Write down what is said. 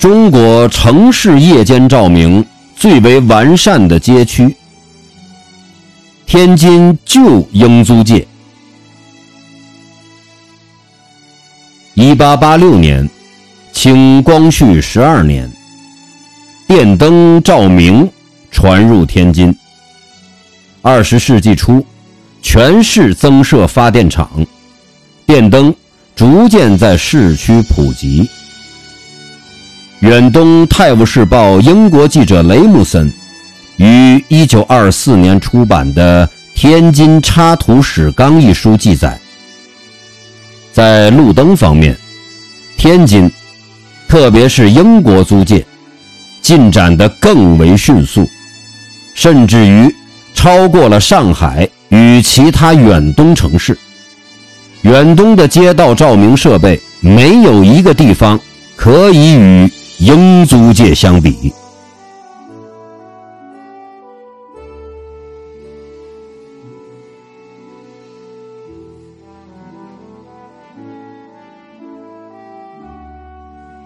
中国城市夜间照明最为完善的街区——天津旧英租界。一八八六年，清光绪十二年，电灯照明传入天津。二十世纪初，全市增设发电厂，电灯逐渐在市区普及。远东《泰晤士报》英国记者雷姆森于1924年出版的《天津插图史纲》一书记载，在路灯方面，天津，特别是英国租界，进展得更为迅速，甚至于超过了上海与其他远东城市。远东的街道照明设备没有一个地方可以与。英租界相比。